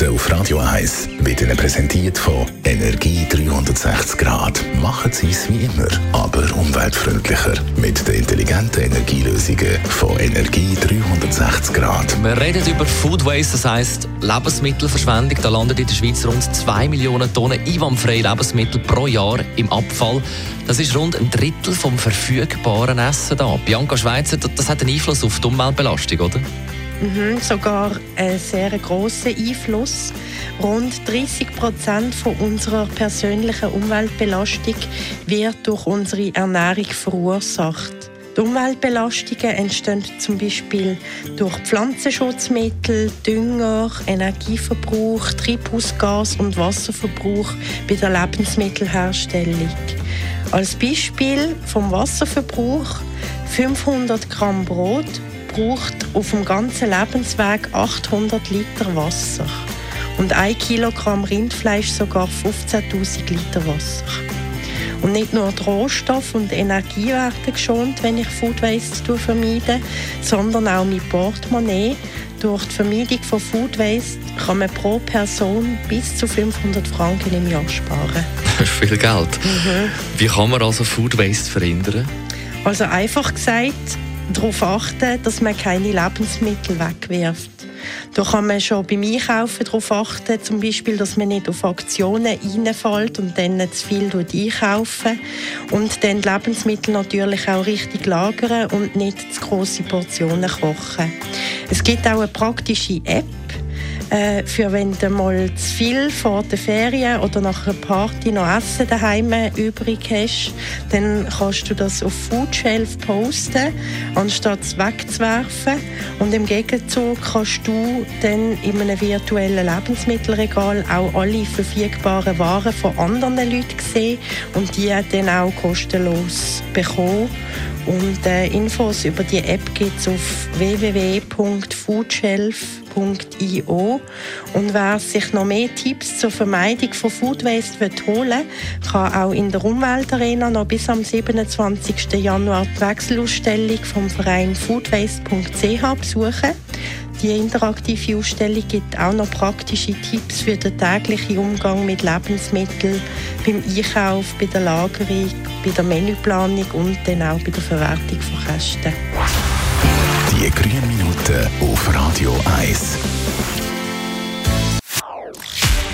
Minuten auf Radio 1 wird Ihnen präsentiert von Energie 360 Grad. Machen Sie es wie immer, aber umweltfreundlicher. Mit den intelligenten Energielösungen von Energie 360 Grad. Wir reden über Food Waste, das heisst Lebensmittelverschwendung. Da landet in der Schweiz rund 2 Millionen Tonnen einwandfreie Lebensmittel pro Jahr im Abfall. Das ist rund ein Drittel vom verfügbaren Essen da. Bianca Schweizer, das hat einen Einfluss auf die Umweltbelastung, oder? Mhm, sogar einen sehr grossen Einfluss. Rund 30 Prozent unserer persönlichen Umweltbelastung wird durch unsere Ernährung verursacht. Die Umweltbelastungen entstehen zum Beispiel durch Pflanzenschutzmittel, Dünger, Energieverbrauch, Treibhausgas und Wasserverbrauch bei der Lebensmittelherstellung. Als Beispiel vom Wasserverbrauch 500 Gramm Brot braucht auf dem ganzen Lebensweg 800 Liter Wasser und 1 Kilogramm Rindfleisch sogar 15.000 Liter Wasser. Und nicht nur die Rohstoffe und Energie werden geschont, wenn ich Food Waste vermeide, sondern auch mein Portemonnaie. Durch die Vermeidung von Food Waste kann man pro Person bis zu 500 Franken im Jahr sparen. Das ist viel Geld. Mhm. Wie kann man also Food Waste verhindern? Also einfach gesagt, darauf achten, dass man keine Lebensmittel wegwirft. Da kann man schon beim Einkaufen darauf achten, zum Beispiel, dass man nicht auf Aktionen reinfällt und dann zu viel einkaufen und dann die Lebensmittel natürlich auch richtig lagern und nicht zu große Portionen kochen. Es gibt auch eine praktische App, äh, für wenn du mal zu viel vor der Ferien oder nach einer Party noch Essen daheim übrig hast, dann kannst du das auf Foodshelf posten, anstatt es wegzuwerfen. Und im Gegenzug kannst du dann in einem virtuellen Lebensmittelregal auch alle verfügbaren Waren von anderen Leuten sehen und die dann auch kostenlos bekommen. Und äh, Infos über die App gibt es auf www.foodshelf.io. Und wer sich noch mehr Tipps zur Vermeidung von Food Waste holen will, kann auch in der Umweltarena noch bis am 27. Januar die Wechselausstellung vom Verein foodwaste.ch besuchen. Die interaktive Ausstellung gibt auch noch praktische Tipps für den täglichen Umgang mit Lebensmitteln, beim Einkauf, bei der Lagerung, bei der Menüplanung und dann auch bei der Verwertung von Kästen. Die grünen Minuten auf Radio 1.